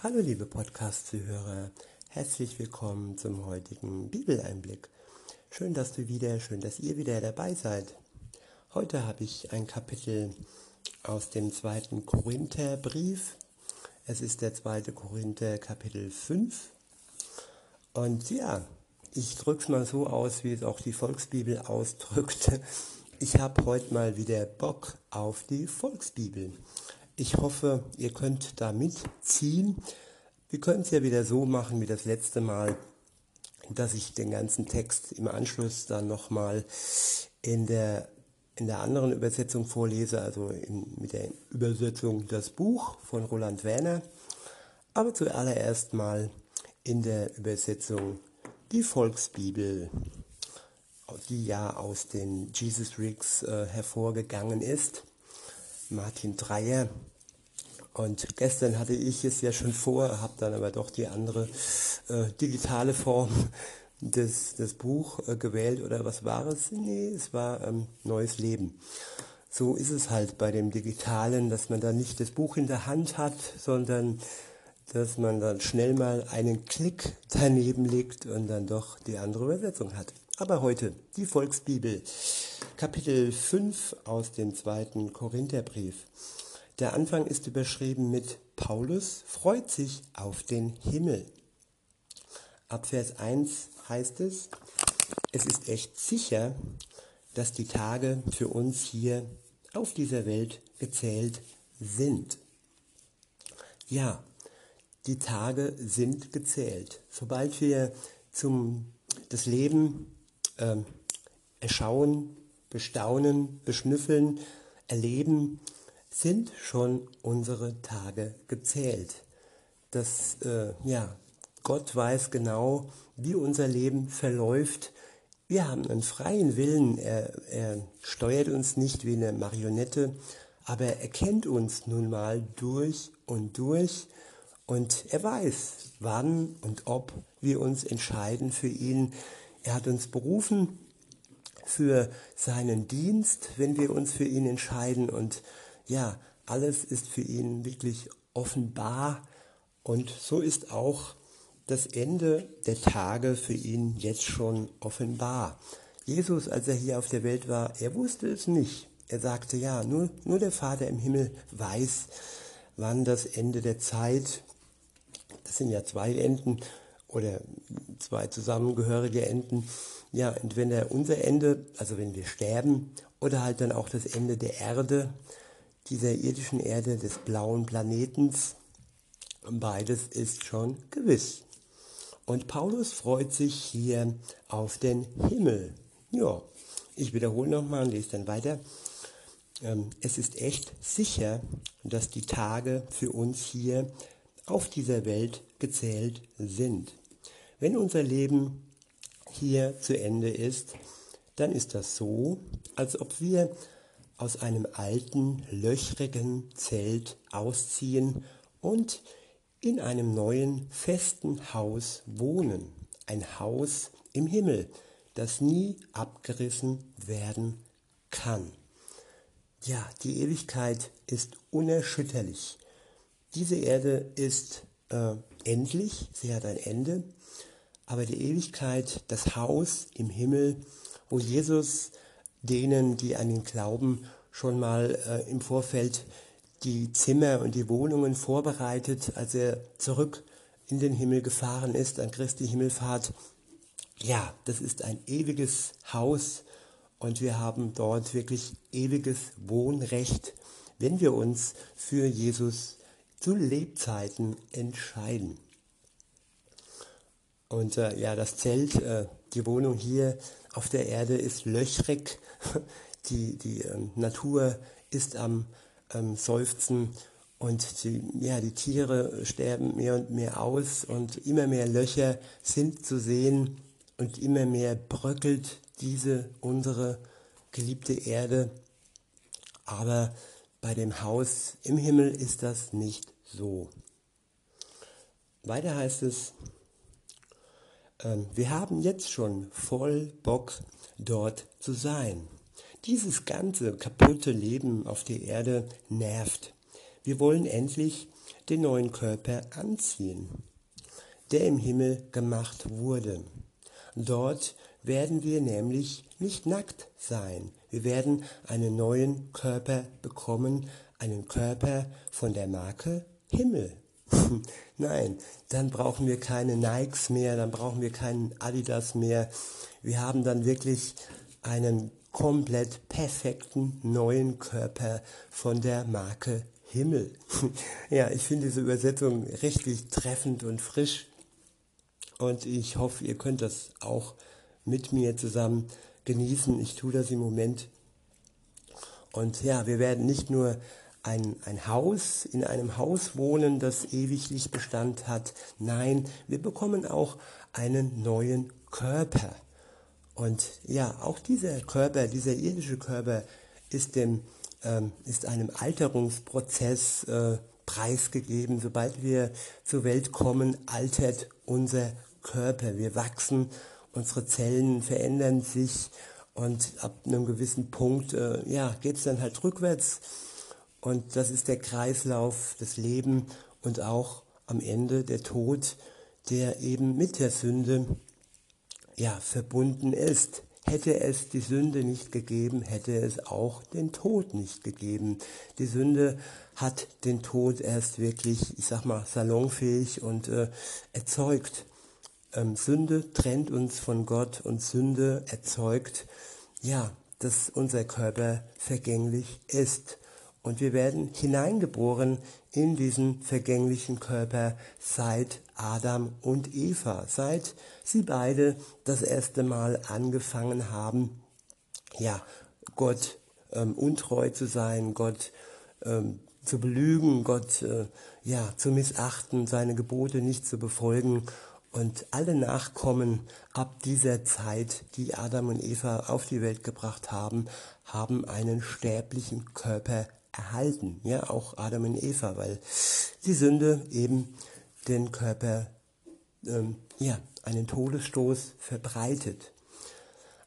Hallo liebe Podcast-Zuhörer, herzlich willkommen zum heutigen Bibeleinblick. Schön, dass du wieder, schön, dass ihr wieder dabei seid. Heute habe ich ein Kapitel aus dem zweiten Korintherbrief. Es ist der zweite Korinther Kapitel 5. Und ja, ich drücke es mal so aus, wie es auch die Volksbibel ausdrückt. Ich habe heute mal wieder Bock auf die Volksbibel. Ich hoffe, ihr könnt da mitziehen. Wir können es ja wieder so machen wie das letzte Mal, dass ich den ganzen Text im Anschluss dann nochmal in der, in der anderen Übersetzung vorlese, also in, mit der Übersetzung Das Buch von Roland Werner. Aber zuallererst mal in der Übersetzung die Volksbibel, die ja aus den Jesus Rigs äh, hervorgegangen ist. Martin Dreyer. Und gestern hatte ich es ja schon vor, habe dann aber doch die andere äh, digitale Form des, des Buch äh, gewählt. Oder was war es? Nee, es war ähm, Neues Leben. So ist es halt bei dem Digitalen, dass man dann nicht das Buch in der Hand hat, sondern dass man dann schnell mal einen Klick daneben legt und dann doch die andere Übersetzung hat. Aber heute die Volksbibel, Kapitel 5 aus dem zweiten Korintherbrief. Der Anfang ist überschrieben mit Paulus freut sich auf den Himmel. Ab Vers 1 heißt es, es ist echt sicher, dass die Tage für uns hier auf dieser Welt gezählt sind. Ja, die Tage sind gezählt. Sobald wir zum das Leben äh, erschauen, bestaunen, beschnüffeln, erleben, sind schon unsere Tage gezählt. Das, äh, ja, Gott weiß genau, wie unser Leben verläuft. Wir haben einen freien Willen. Er, er steuert uns nicht wie eine Marionette, aber er kennt uns nun mal durch und durch und er weiß, wann und ob wir uns entscheiden für ihn. Er hat uns berufen für seinen Dienst, wenn wir uns für ihn entscheiden. Und ja, alles ist für ihn wirklich offenbar. Und so ist auch das Ende der Tage für ihn jetzt schon offenbar. Jesus, als er hier auf der Welt war, er wusste es nicht. Er sagte, ja, nur, nur der Vater im Himmel weiß, wann das Ende der Zeit das sind ja zwei Enden oder zwei zusammengehörige Enden. Ja, entweder unser Ende, also wenn wir sterben, oder halt dann auch das Ende der Erde, dieser irdischen Erde, des blauen Planetens. Beides ist schon gewiss. Und Paulus freut sich hier auf den Himmel. Ja, ich wiederhole nochmal und lese dann weiter. Ähm, es ist echt sicher, dass die Tage für uns hier auf dieser Welt gezählt sind. Wenn unser Leben hier zu Ende ist, dann ist das so, als ob wir aus einem alten, löchrigen Zelt ausziehen und in einem neuen, festen Haus wohnen. Ein Haus im Himmel, das nie abgerissen werden kann. Ja, die Ewigkeit ist unerschütterlich. Diese Erde ist äh, endlich, sie hat ein Ende, aber die Ewigkeit, das Haus im Himmel, wo Jesus denen, die an ihn glauben, schon mal äh, im Vorfeld die Zimmer und die Wohnungen vorbereitet, als er zurück in den Himmel gefahren ist, an Christi Himmelfahrt. Ja, das ist ein ewiges Haus und wir haben dort wirklich ewiges Wohnrecht, wenn wir uns für Jesus zu Lebzeiten entscheiden. Und äh, ja, das Zelt, äh, die Wohnung hier auf der Erde ist löchrig. Die, die ähm, Natur ist am ähm, Seufzen und die, ja, die Tiere sterben mehr und mehr aus und immer mehr Löcher sind zu sehen und immer mehr bröckelt diese unsere geliebte Erde. Aber bei dem Haus im Himmel ist das nicht so. Weiter heißt es, wir haben jetzt schon voll Bock, dort zu sein. Dieses ganze kaputte Leben auf der Erde nervt. Wir wollen endlich den neuen Körper anziehen, der im Himmel gemacht wurde. Dort werden wir nämlich nicht nackt sein. Wir werden einen neuen Körper bekommen, einen Körper von der Marke Himmel. Nein, dann brauchen wir keine Nikes mehr, dann brauchen wir keinen Adidas mehr. Wir haben dann wirklich einen komplett perfekten neuen Körper von der Marke Himmel. ja, ich finde diese Übersetzung richtig treffend und frisch und ich hoffe, ihr könnt das auch mit mir zusammen genießen. Ich tue das im Moment. Und ja, wir werden nicht nur ein, ein Haus, in einem Haus wohnen, das ewiglich Bestand hat. Nein, wir bekommen auch einen neuen Körper. Und ja, auch dieser Körper, dieser irdische Körper ist, dem, ähm, ist einem Alterungsprozess äh, preisgegeben. Sobald wir zur Welt kommen, altert unser Körper. Wir wachsen, unsere Zellen verändern sich und ab einem gewissen Punkt äh, ja, geht es dann halt rückwärts. Und das ist der Kreislauf des Lebens und auch am Ende der Tod, der eben mit der Sünde ja, verbunden ist. Hätte es die Sünde nicht gegeben, hätte es auch den Tod nicht gegeben. Die Sünde hat den Tod erst wirklich, ich sag mal, salonfähig und äh, erzeugt. Ähm, Sünde trennt uns von Gott und Sünde erzeugt, ja, dass unser Körper vergänglich ist. Und wir werden hineingeboren in diesen vergänglichen Körper seit Adam und Eva, seit sie beide das erste Mal angefangen haben, ja, Gott ähm, untreu zu sein, Gott ähm, zu belügen, Gott äh, ja, zu missachten, seine Gebote nicht zu befolgen. Und alle Nachkommen ab dieser Zeit, die Adam und Eva auf die Welt gebracht haben, haben einen sterblichen Körper erhalten. Ja, auch Adam und Eva, weil die Sünde eben den Körper, ähm, ja, einen Todesstoß verbreitet.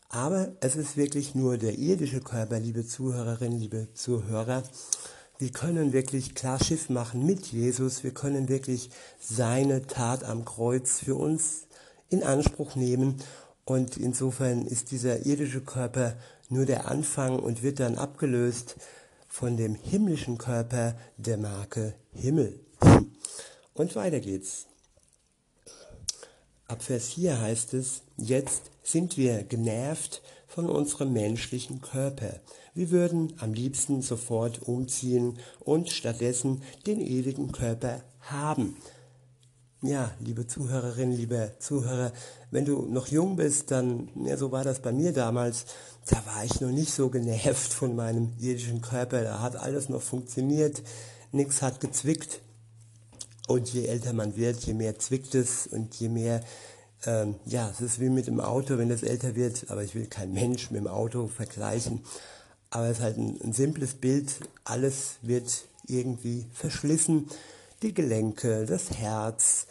Aber es ist wirklich nur der irdische Körper, liebe Zuhörerinnen, liebe Zuhörer. Wir können wirklich klar Schiff machen mit Jesus. Wir können wirklich seine Tat am Kreuz für uns in Anspruch nehmen. Und insofern ist dieser irdische Körper nur der Anfang und wird dann abgelöst von dem himmlischen Körper der Marke Himmel. Und weiter geht's. Ab Vers 4 heißt es, jetzt sind wir genervt von unserem menschlichen Körper. Wir würden am liebsten sofort umziehen und stattdessen den ewigen Körper haben. Ja, liebe Zuhörerinnen, liebe Zuhörer, wenn du noch jung bist, dann, ja, so war das bei mir damals, da war ich noch nicht so genervt von meinem irdischen Körper, da hat alles noch funktioniert, nichts hat gezwickt. Und je älter man wird, je mehr zwickt es. Und je mehr, ähm, ja, es ist wie mit dem Auto, wenn es älter wird, aber ich will kein Mensch mit dem Auto vergleichen, aber es ist halt ein, ein simples Bild, alles wird irgendwie verschlissen die Gelenke, das Herz,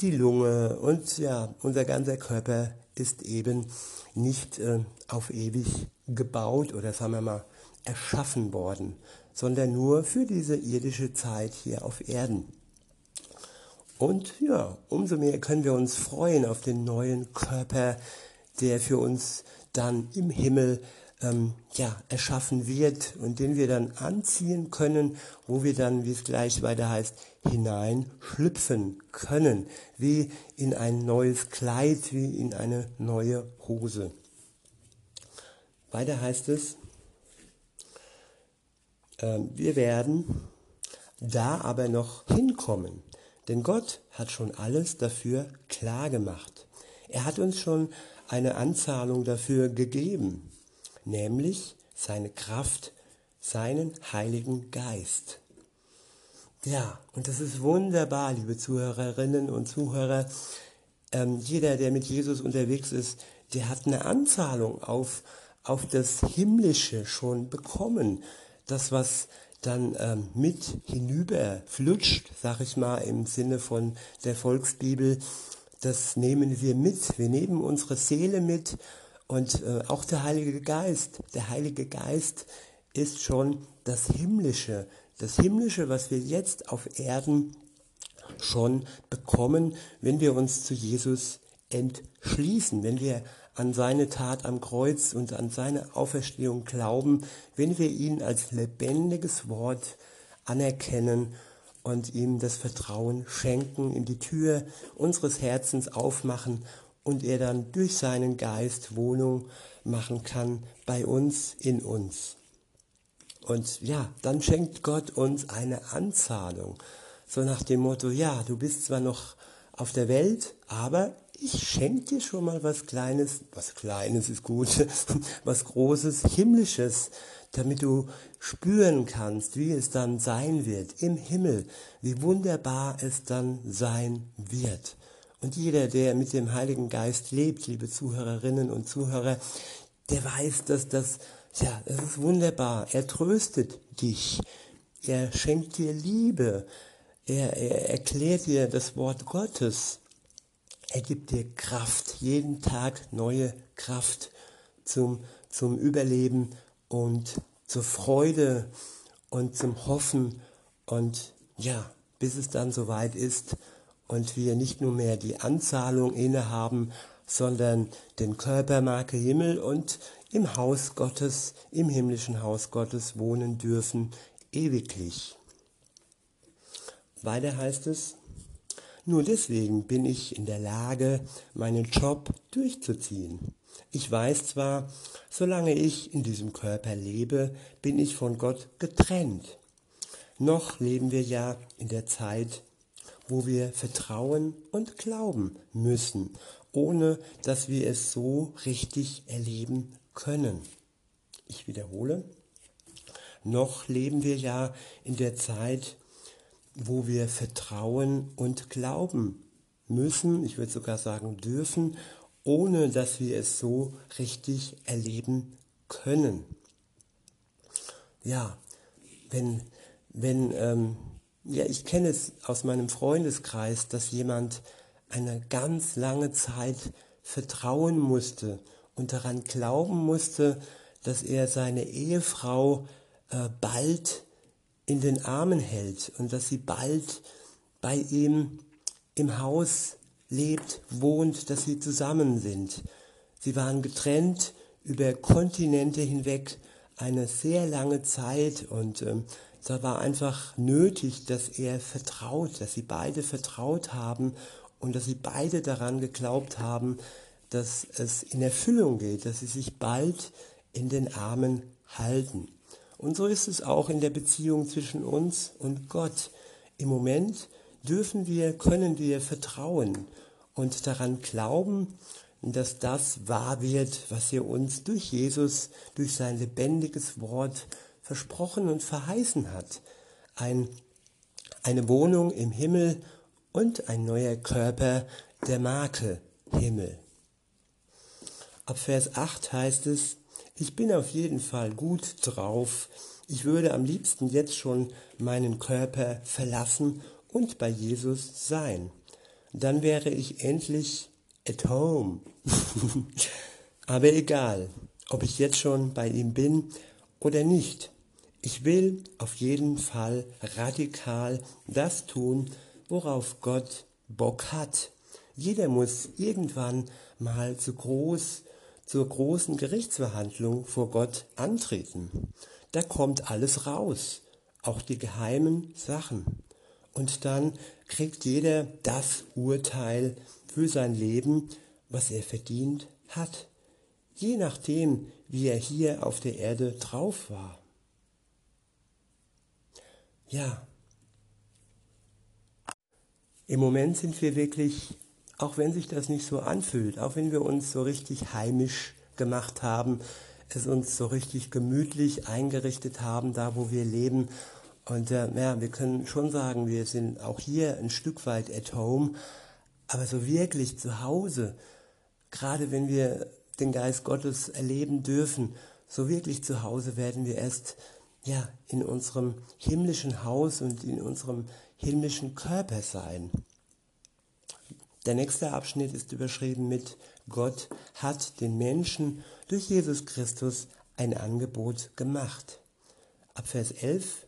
die Lunge und ja, unser ganzer Körper ist eben nicht äh, auf ewig gebaut oder sagen wir mal erschaffen worden, sondern nur für diese irdische Zeit hier auf Erden. Und ja, umso mehr können wir uns freuen auf den neuen Körper, der für uns dann im Himmel ähm, ja, erschaffen wird und den wir dann anziehen können, wo wir dann, wie es gleich weiter heißt, hineinschlüpfen können, wie in ein neues Kleid, wie in eine neue Hose. Weiter heißt es, äh, wir werden da aber noch hinkommen, denn Gott hat schon alles dafür klar gemacht. Er hat uns schon eine Anzahlung dafür gegeben nämlich seine Kraft, seinen Heiligen Geist. Ja, und das ist wunderbar, liebe Zuhörerinnen und Zuhörer. Ähm, jeder, der mit Jesus unterwegs ist, der hat eine Anzahlung auf, auf das Himmlische schon bekommen. Das, was dann ähm, mit hinüber flutscht, sag ich mal, im Sinne von der Volksbibel, das nehmen wir mit. Wir nehmen unsere Seele mit und äh, auch der Heilige Geist. Der Heilige Geist ist schon das Himmlische, das Himmlische, was wir jetzt auf Erden schon bekommen, wenn wir uns zu Jesus entschließen, wenn wir an seine Tat am Kreuz und an seine Auferstehung glauben, wenn wir ihn als lebendiges Wort anerkennen und ihm das Vertrauen schenken, in die Tür unseres Herzens aufmachen und er dann durch seinen Geist Wohnung machen kann bei uns, in uns. Und ja, dann schenkt Gott uns eine Anzahlung. So nach dem Motto, ja, du bist zwar noch auf der Welt, aber ich schenke dir schon mal was Kleines, was Kleines ist gut, was Großes, Himmlisches, damit du spüren kannst, wie es dann sein wird im Himmel, wie wunderbar es dann sein wird. Und jeder, der mit dem Heiligen Geist lebt, liebe Zuhörerinnen und Zuhörer, der weiß, dass das, ja, es ist wunderbar. Er tröstet dich. Er schenkt dir Liebe. Er, er erklärt dir das Wort Gottes. Er gibt dir Kraft, jeden Tag neue Kraft zum, zum Überleben und zur Freude und zum Hoffen und ja, bis es dann soweit ist und wir nicht nur mehr die Anzahlung innehaben, sondern den Körpermarke Himmel und im Haus Gottes, im himmlischen Haus Gottes wohnen dürfen, ewiglich. Weiter heißt es, nur deswegen bin ich in der Lage, meinen Job durchzuziehen. Ich weiß zwar, solange ich in diesem Körper lebe, bin ich von Gott getrennt. Noch leben wir ja in der Zeit, wo wir vertrauen und glauben müssen, ohne dass wir es so richtig erleben können. Ich wiederhole, noch leben wir ja in der Zeit, wo wir vertrauen und glauben müssen, ich würde sogar sagen dürfen, ohne dass wir es so richtig erleben können. Ja, wenn, wenn, ähm, ja, ich kenne es aus meinem Freundeskreis, dass jemand eine ganz lange Zeit vertrauen musste und daran glauben musste, dass er seine Ehefrau äh, bald in den Armen hält und dass sie bald bei ihm im Haus lebt, wohnt, dass sie zusammen sind. Sie waren getrennt über Kontinente hinweg eine sehr lange Zeit und ähm, da war einfach nötig, dass er vertraut, dass sie beide vertraut haben und dass sie beide daran geglaubt haben, dass es in Erfüllung geht, dass sie sich bald in den Armen halten. Und so ist es auch in der Beziehung zwischen uns und Gott. Im Moment dürfen wir, können wir vertrauen und daran glauben, dass das wahr wird, was er uns durch Jesus, durch sein lebendiges Wort versprochen und verheißen hat. Ein, eine Wohnung im Himmel und ein neuer Körper der Marke Himmel. Ab Vers 8 heißt es, ich bin auf jeden Fall gut drauf. Ich würde am liebsten jetzt schon meinen Körper verlassen und bei Jesus sein. Dann wäre ich endlich at home. Aber egal, ob ich jetzt schon bei ihm bin oder nicht. Ich will auf jeden Fall radikal das tun, worauf Gott Bock hat. Jeder muss irgendwann mal zu groß zur großen Gerichtsverhandlung vor Gott antreten. Da kommt alles raus, auch die geheimen Sachen. Und dann kriegt jeder das Urteil für sein Leben, was er verdient hat, je nachdem, wie er hier auf der Erde drauf war. Ja, im Moment sind wir wirklich auch wenn sich das nicht so anfühlt, auch wenn wir uns so richtig heimisch gemacht haben, es uns so richtig gemütlich eingerichtet haben, da wo wir leben. Und äh, ja, wir können schon sagen, wir sind auch hier ein Stück weit at home, aber so wirklich zu Hause, gerade wenn wir den Geist Gottes erleben dürfen, so wirklich zu Hause werden wir erst ja in unserem himmlischen Haus und in unserem himmlischen Körper sein. Der nächste Abschnitt ist überschrieben mit Gott hat den Menschen durch Jesus Christus ein Angebot gemacht. Ab Vers 11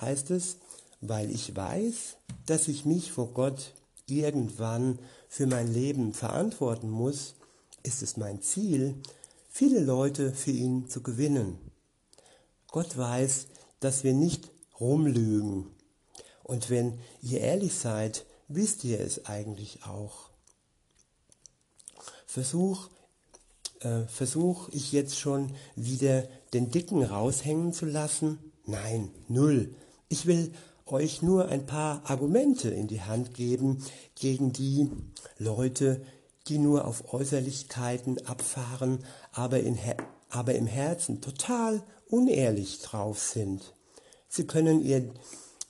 heißt es, weil ich weiß, dass ich mich vor Gott irgendwann für mein Leben verantworten muss, ist es mein Ziel, viele Leute für ihn zu gewinnen. Gott weiß, dass wir nicht rumlügen. Und wenn ihr ehrlich seid, wisst ihr es eigentlich auch. Versuch, äh, versuch ich jetzt schon wieder den Dicken raushängen zu lassen? Nein, null. Ich will euch nur ein paar Argumente in die Hand geben gegen die Leute, die nur auf Äußerlichkeiten abfahren, aber, in, aber im Herzen total unehrlich drauf sind. Sie können ihr,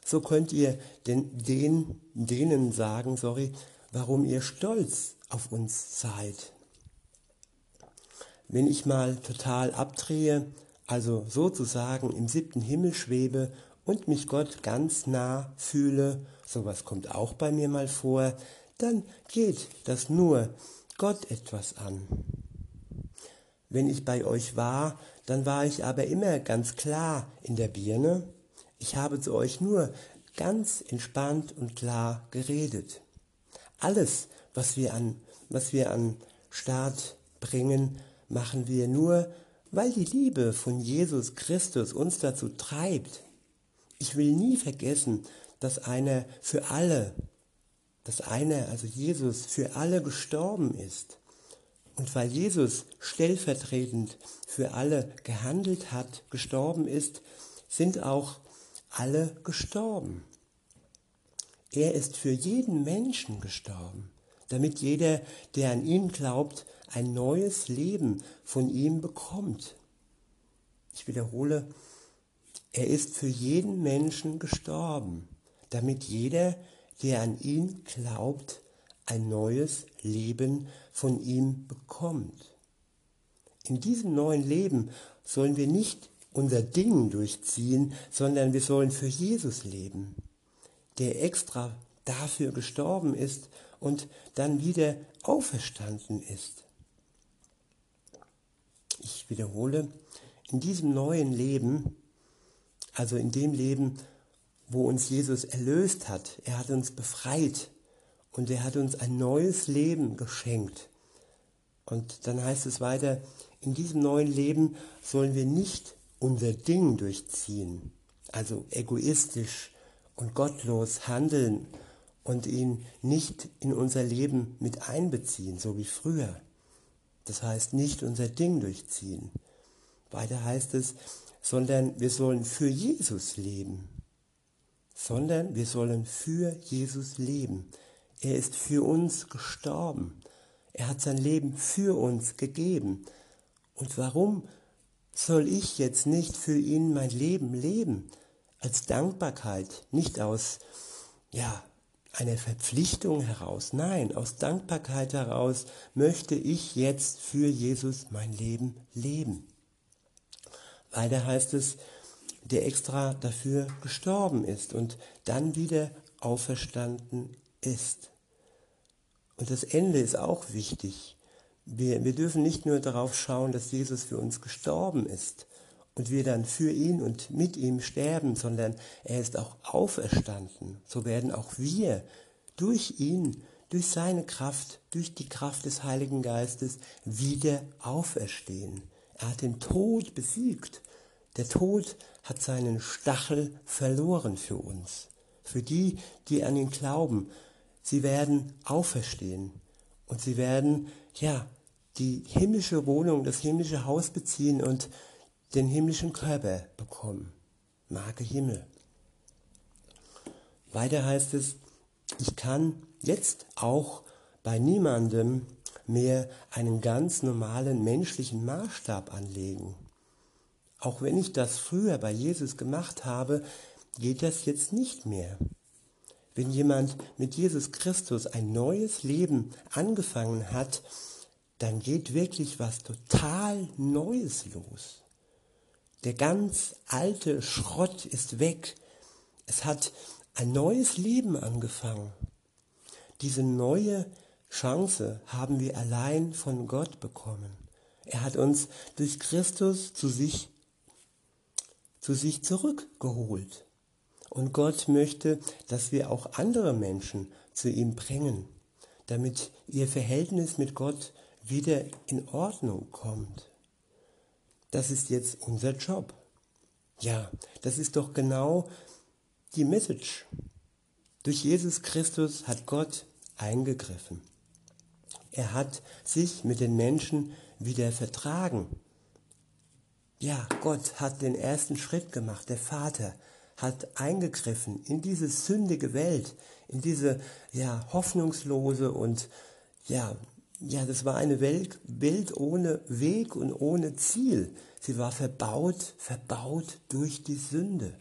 so könnt ihr den, den, denen sagen, sorry, warum ihr stolz auf uns seid. Wenn ich mal total abdrehe, also sozusagen im siebten Himmel schwebe und mich Gott ganz nah fühle, sowas kommt auch bei mir mal vor, dann geht das nur Gott etwas an. Wenn ich bei euch war, dann war ich aber immer ganz klar in der Birne. Ich habe zu euch nur ganz entspannt und klar geredet. Alles, was wir an, was wir an Start bringen, machen wir nur, weil die Liebe von Jesus Christus uns dazu treibt, ich will nie vergessen, dass einer für alle, dass einer, also Jesus, für alle gestorben ist. Und weil Jesus stellvertretend für alle gehandelt hat, gestorben ist, sind auch alle gestorben. Er ist für jeden Menschen gestorben, damit jeder, der an ihn glaubt, ein neues Leben von ihm bekommt. Ich wiederhole, er ist für jeden Menschen gestorben, damit jeder, der an ihn glaubt, ein neues Leben von ihm bekommt. In diesem neuen Leben sollen wir nicht unser Ding durchziehen, sondern wir sollen für Jesus leben, der extra dafür gestorben ist und dann wieder auferstanden ist. Ich wiederhole, in diesem neuen Leben also in dem Leben, wo uns Jesus erlöst hat. Er hat uns befreit und er hat uns ein neues Leben geschenkt. Und dann heißt es weiter, in diesem neuen Leben sollen wir nicht unser Ding durchziehen, also egoistisch und gottlos handeln und ihn nicht in unser Leben mit einbeziehen, so wie früher. Das heißt nicht unser Ding durchziehen. Weiter heißt es, sondern wir sollen für Jesus leben. Sondern wir sollen für Jesus leben. Er ist für uns gestorben. Er hat sein Leben für uns gegeben. Und warum soll ich jetzt nicht für ihn mein Leben leben? Als Dankbarkeit, nicht aus, ja, einer Verpflichtung heraus. Nein, aus Dankbarkeit heraus möchte ich jetzt für Jesus mein Leben leben. Weiter heißt es, der extra dafür gestorben ist und dann wieder auferstanden ist. Und das Ende ist auch wichtig. Wir, wir dürfen nicht nur darauf schauen, dass Jesus für uns gestorben ist und wir dann für ihn und mit ihm sterben, sondern er ist auch auferstanden. So werden auch wir durch ihn, durch seine Kraft, durch die Kraft des Heiligen Geistes wieder auferstehen. Er hat den Tod besiegt. Der Tod hat seinen Stachel verloren für uns. Für die, die an ihn glauben. Sie werden auferstehen. Und sie werden, ja, die himmlische Wohnung, das himmlische Haus beziehen und den himmlischen Körper bekommen. Marke Himmel. Weiter heißt es, ich kann jetzt auch bei niemandem mehr einen ganz normalen menschlichen Maßstab anlegen. Auch wenn ich das früher bei Jesus gemacht habe, geht das jetzt nicht mehr. Wenn jemand mit Jesus Christus ein neues Leben angefangen hat, dann geht wirklich was total Neues los. Der ganz alte Schrott ist weg. Es hat ein neues Leben angefangen. Diese neue Chance haben wir allein von Gott bekommen. Er hat uns durch Christus zu sich, zu sich zurückgeholt. Und Gott möchte, dass wir auch andere Menschen zu ihm bringen, damit ihr Verhältnis mit Gott wieder in Ordnung kommt. Das ist jetzt unser Job. Ja, das ist doch genau die Message. Durch Jesus Christus hat Gott eingegriffen. Er hat sich mit den Menschen wieder vertragen. Ja, Gott hat den ersten Schritt gemacht. Der Vater hat eingegriffen in diese sündige Welt, in diese ja hoffnungslose und ja ja, das war eine Welt, Welt ohne Weg und ohne Ziel. Sie war verbaut, verbaut durch die Sünde.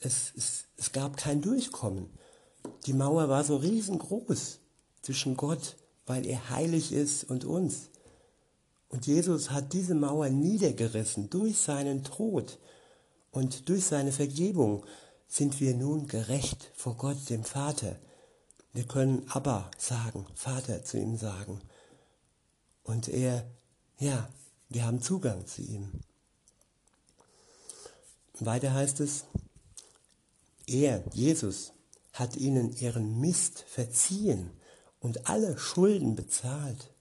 Es, es, es gab kein Durchkommen. Die Mauer war so riesengroß zwischen Gott, weil er heilig ist, und uns. Und Jesus hat diese Mauer niedergerissen durch seinen Tod und durch seine Vergebung sind wir nun gerecht vor Gott, dem Vater. Wir können Abba sagen, Vater zu ihm sagen. Und er, ja, wir haben Zugang zu ihm. Weiter heißt es, er, Jesus, hat ihnen ihren Mist verziehen und alle Schulden bezahlt.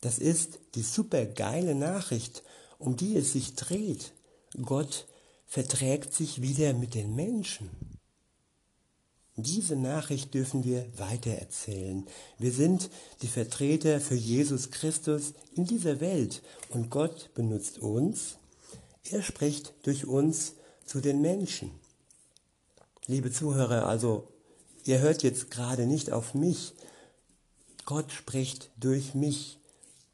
Das ist die supergeile Nachricht, um die es sich dreht. Gott verträgt sich wieder mit den Menschen. Diese Nachricht dürfen wir weitererzählen. Wir sind die Vertreter für Jesus Christus in dieser Welt und Gott benutzt uns. Er spricht durch uns zu den Menschen. Liebe Zuhörer, also ihr hört jetzt gerade nicht auf mich. Gott spricht durch mich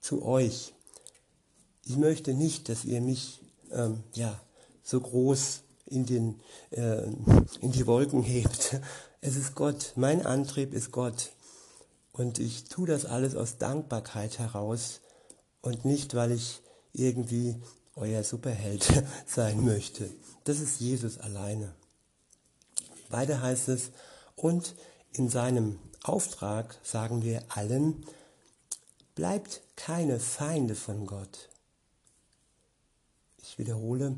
zu euch. Ich möchte nicht, dass ihr mich ähm, ja, so groß in, den, äh, in die Wolken hebt. Es ist Gott, mein Antrieb ist Gott. Und ich tue das alles aus Dankbarkeit heraus und nicht, weil ich irgendwie euer Superheld sein möchte. Das ist Jesus alleine. Weiter heißt es, und in seinem Auftrag sagen wir allen, Bleibt keine Feinde von Gott. Ich wiederhole,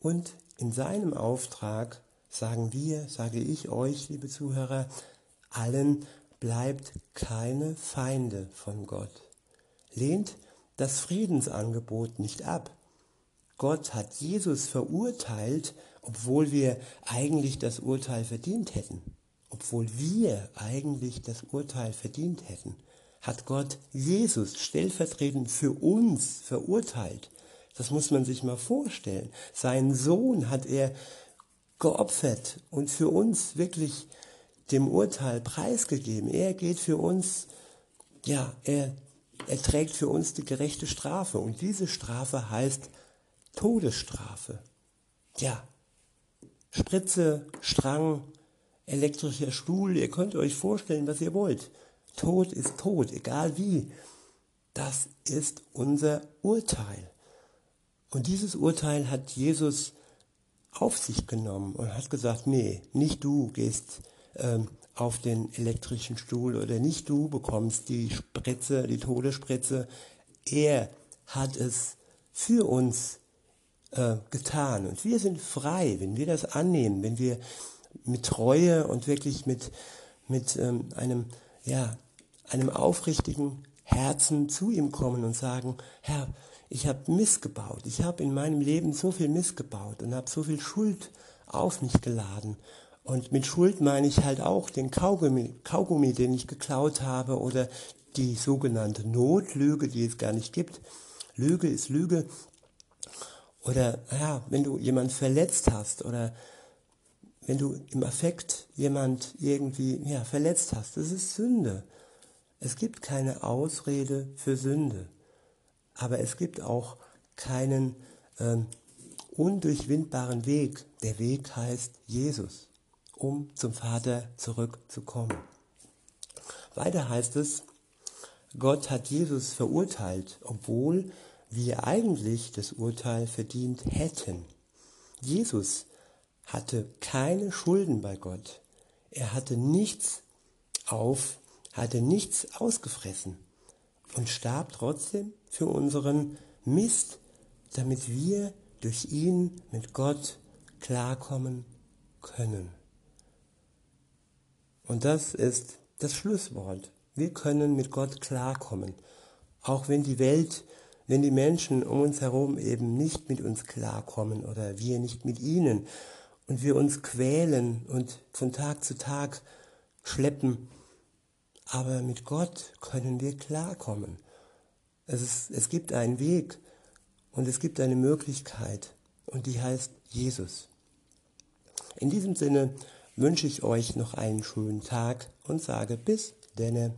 und in seinem Auftrag sagen wir, sage ich euch, liebe Zuhörer, allen bleibt keine Feinde von Gott. Lehnt das Friedensangebot nicht ab. Gott hat Jesus verurteilt, obwohl wir eigentlich das Urteil verdient hätten. Obwohl wir eigentlich das Urteil verdient hätten hat Gott Jesus stellvertretend für uns verurteilt. Das muss man sich mal vorstellen. Seinen Sohn hat er geopfert und für uns wirklich dem Urteil preisgegeben. Er geht für uns, ja, er, er trägt für uns die gerechte Strafe. Und diese Strafe heißt Todesstrafe. Ja, Spritze, Strang, elektrischer Stuhl, ihr könnt euch vorstellen, was ihr wollt. Tod ist Tod, egal wie. Das ist unser Urteil. Und dieses Urteil hat Jesus auf sich genommen und hat gesagt, nee, nicht du gehst ähm, auf den elektrischen Stuhl oder nicht du bekommst die Spritze, die Todesspritze. Er hat es für uns äh, getan. Und wir sind frei, wenn wir das annehmen, wenn wir mit Treue und wirklich mit, mit ähm, einem ja, einem aufrichtigen Herzen zu ihm kommen und sagen, Herr, ich habe missgebaut, ich habe in meinem Leben so viel missgebaut und habe so viel Schuld auf mich geladen. Und mit Schuld meine ich halt auch den Kaugummi, Kaugummi, den ich geklaut habe oder die sogenannte Notlüge, die es gar nicht gibt. Lüge ist Lüge. Oder ja, wenn du jemand verletzt hast oder wenn du im Affekt jemand irgendwie ja, verletzt hast, das ist Sünde. Es gibt keine Ausrede für Sünde, aber es gibt auch keinen ähm, undurchwindbaren Weg. Der Weg heißt Jesus, um zum Vater zurückzukommen. Weiter heißt es, Gott hat Jesus verurteilt, obwohl wir eigentlich das Urteil verdient hätten. Jesus hatte keine Schulden bei Gott. Er hatte nichts auf, hatte nichts ausgefressen und starb trotzdem für unseren Mist, damit wir durch ihn mit Gott klarkommen können. Und das ist das Schlusswort. Wir können mit Gott klarkommen, auch wenn die Welt, wenn die Menschen um uns herum eben nicht mit uns klarkommen oder wir nicht mit ihnen und wir uns quälen und von Tag zu Tag schleppen. Aber mit Gott können wir klarkommen. Es, ist, es gibt einen Weg und es gibt eine Möglichkeit und die heißt Jesus. In diesem Sinne wünsche ich euch noch einen schönen Tag und sage bis denne.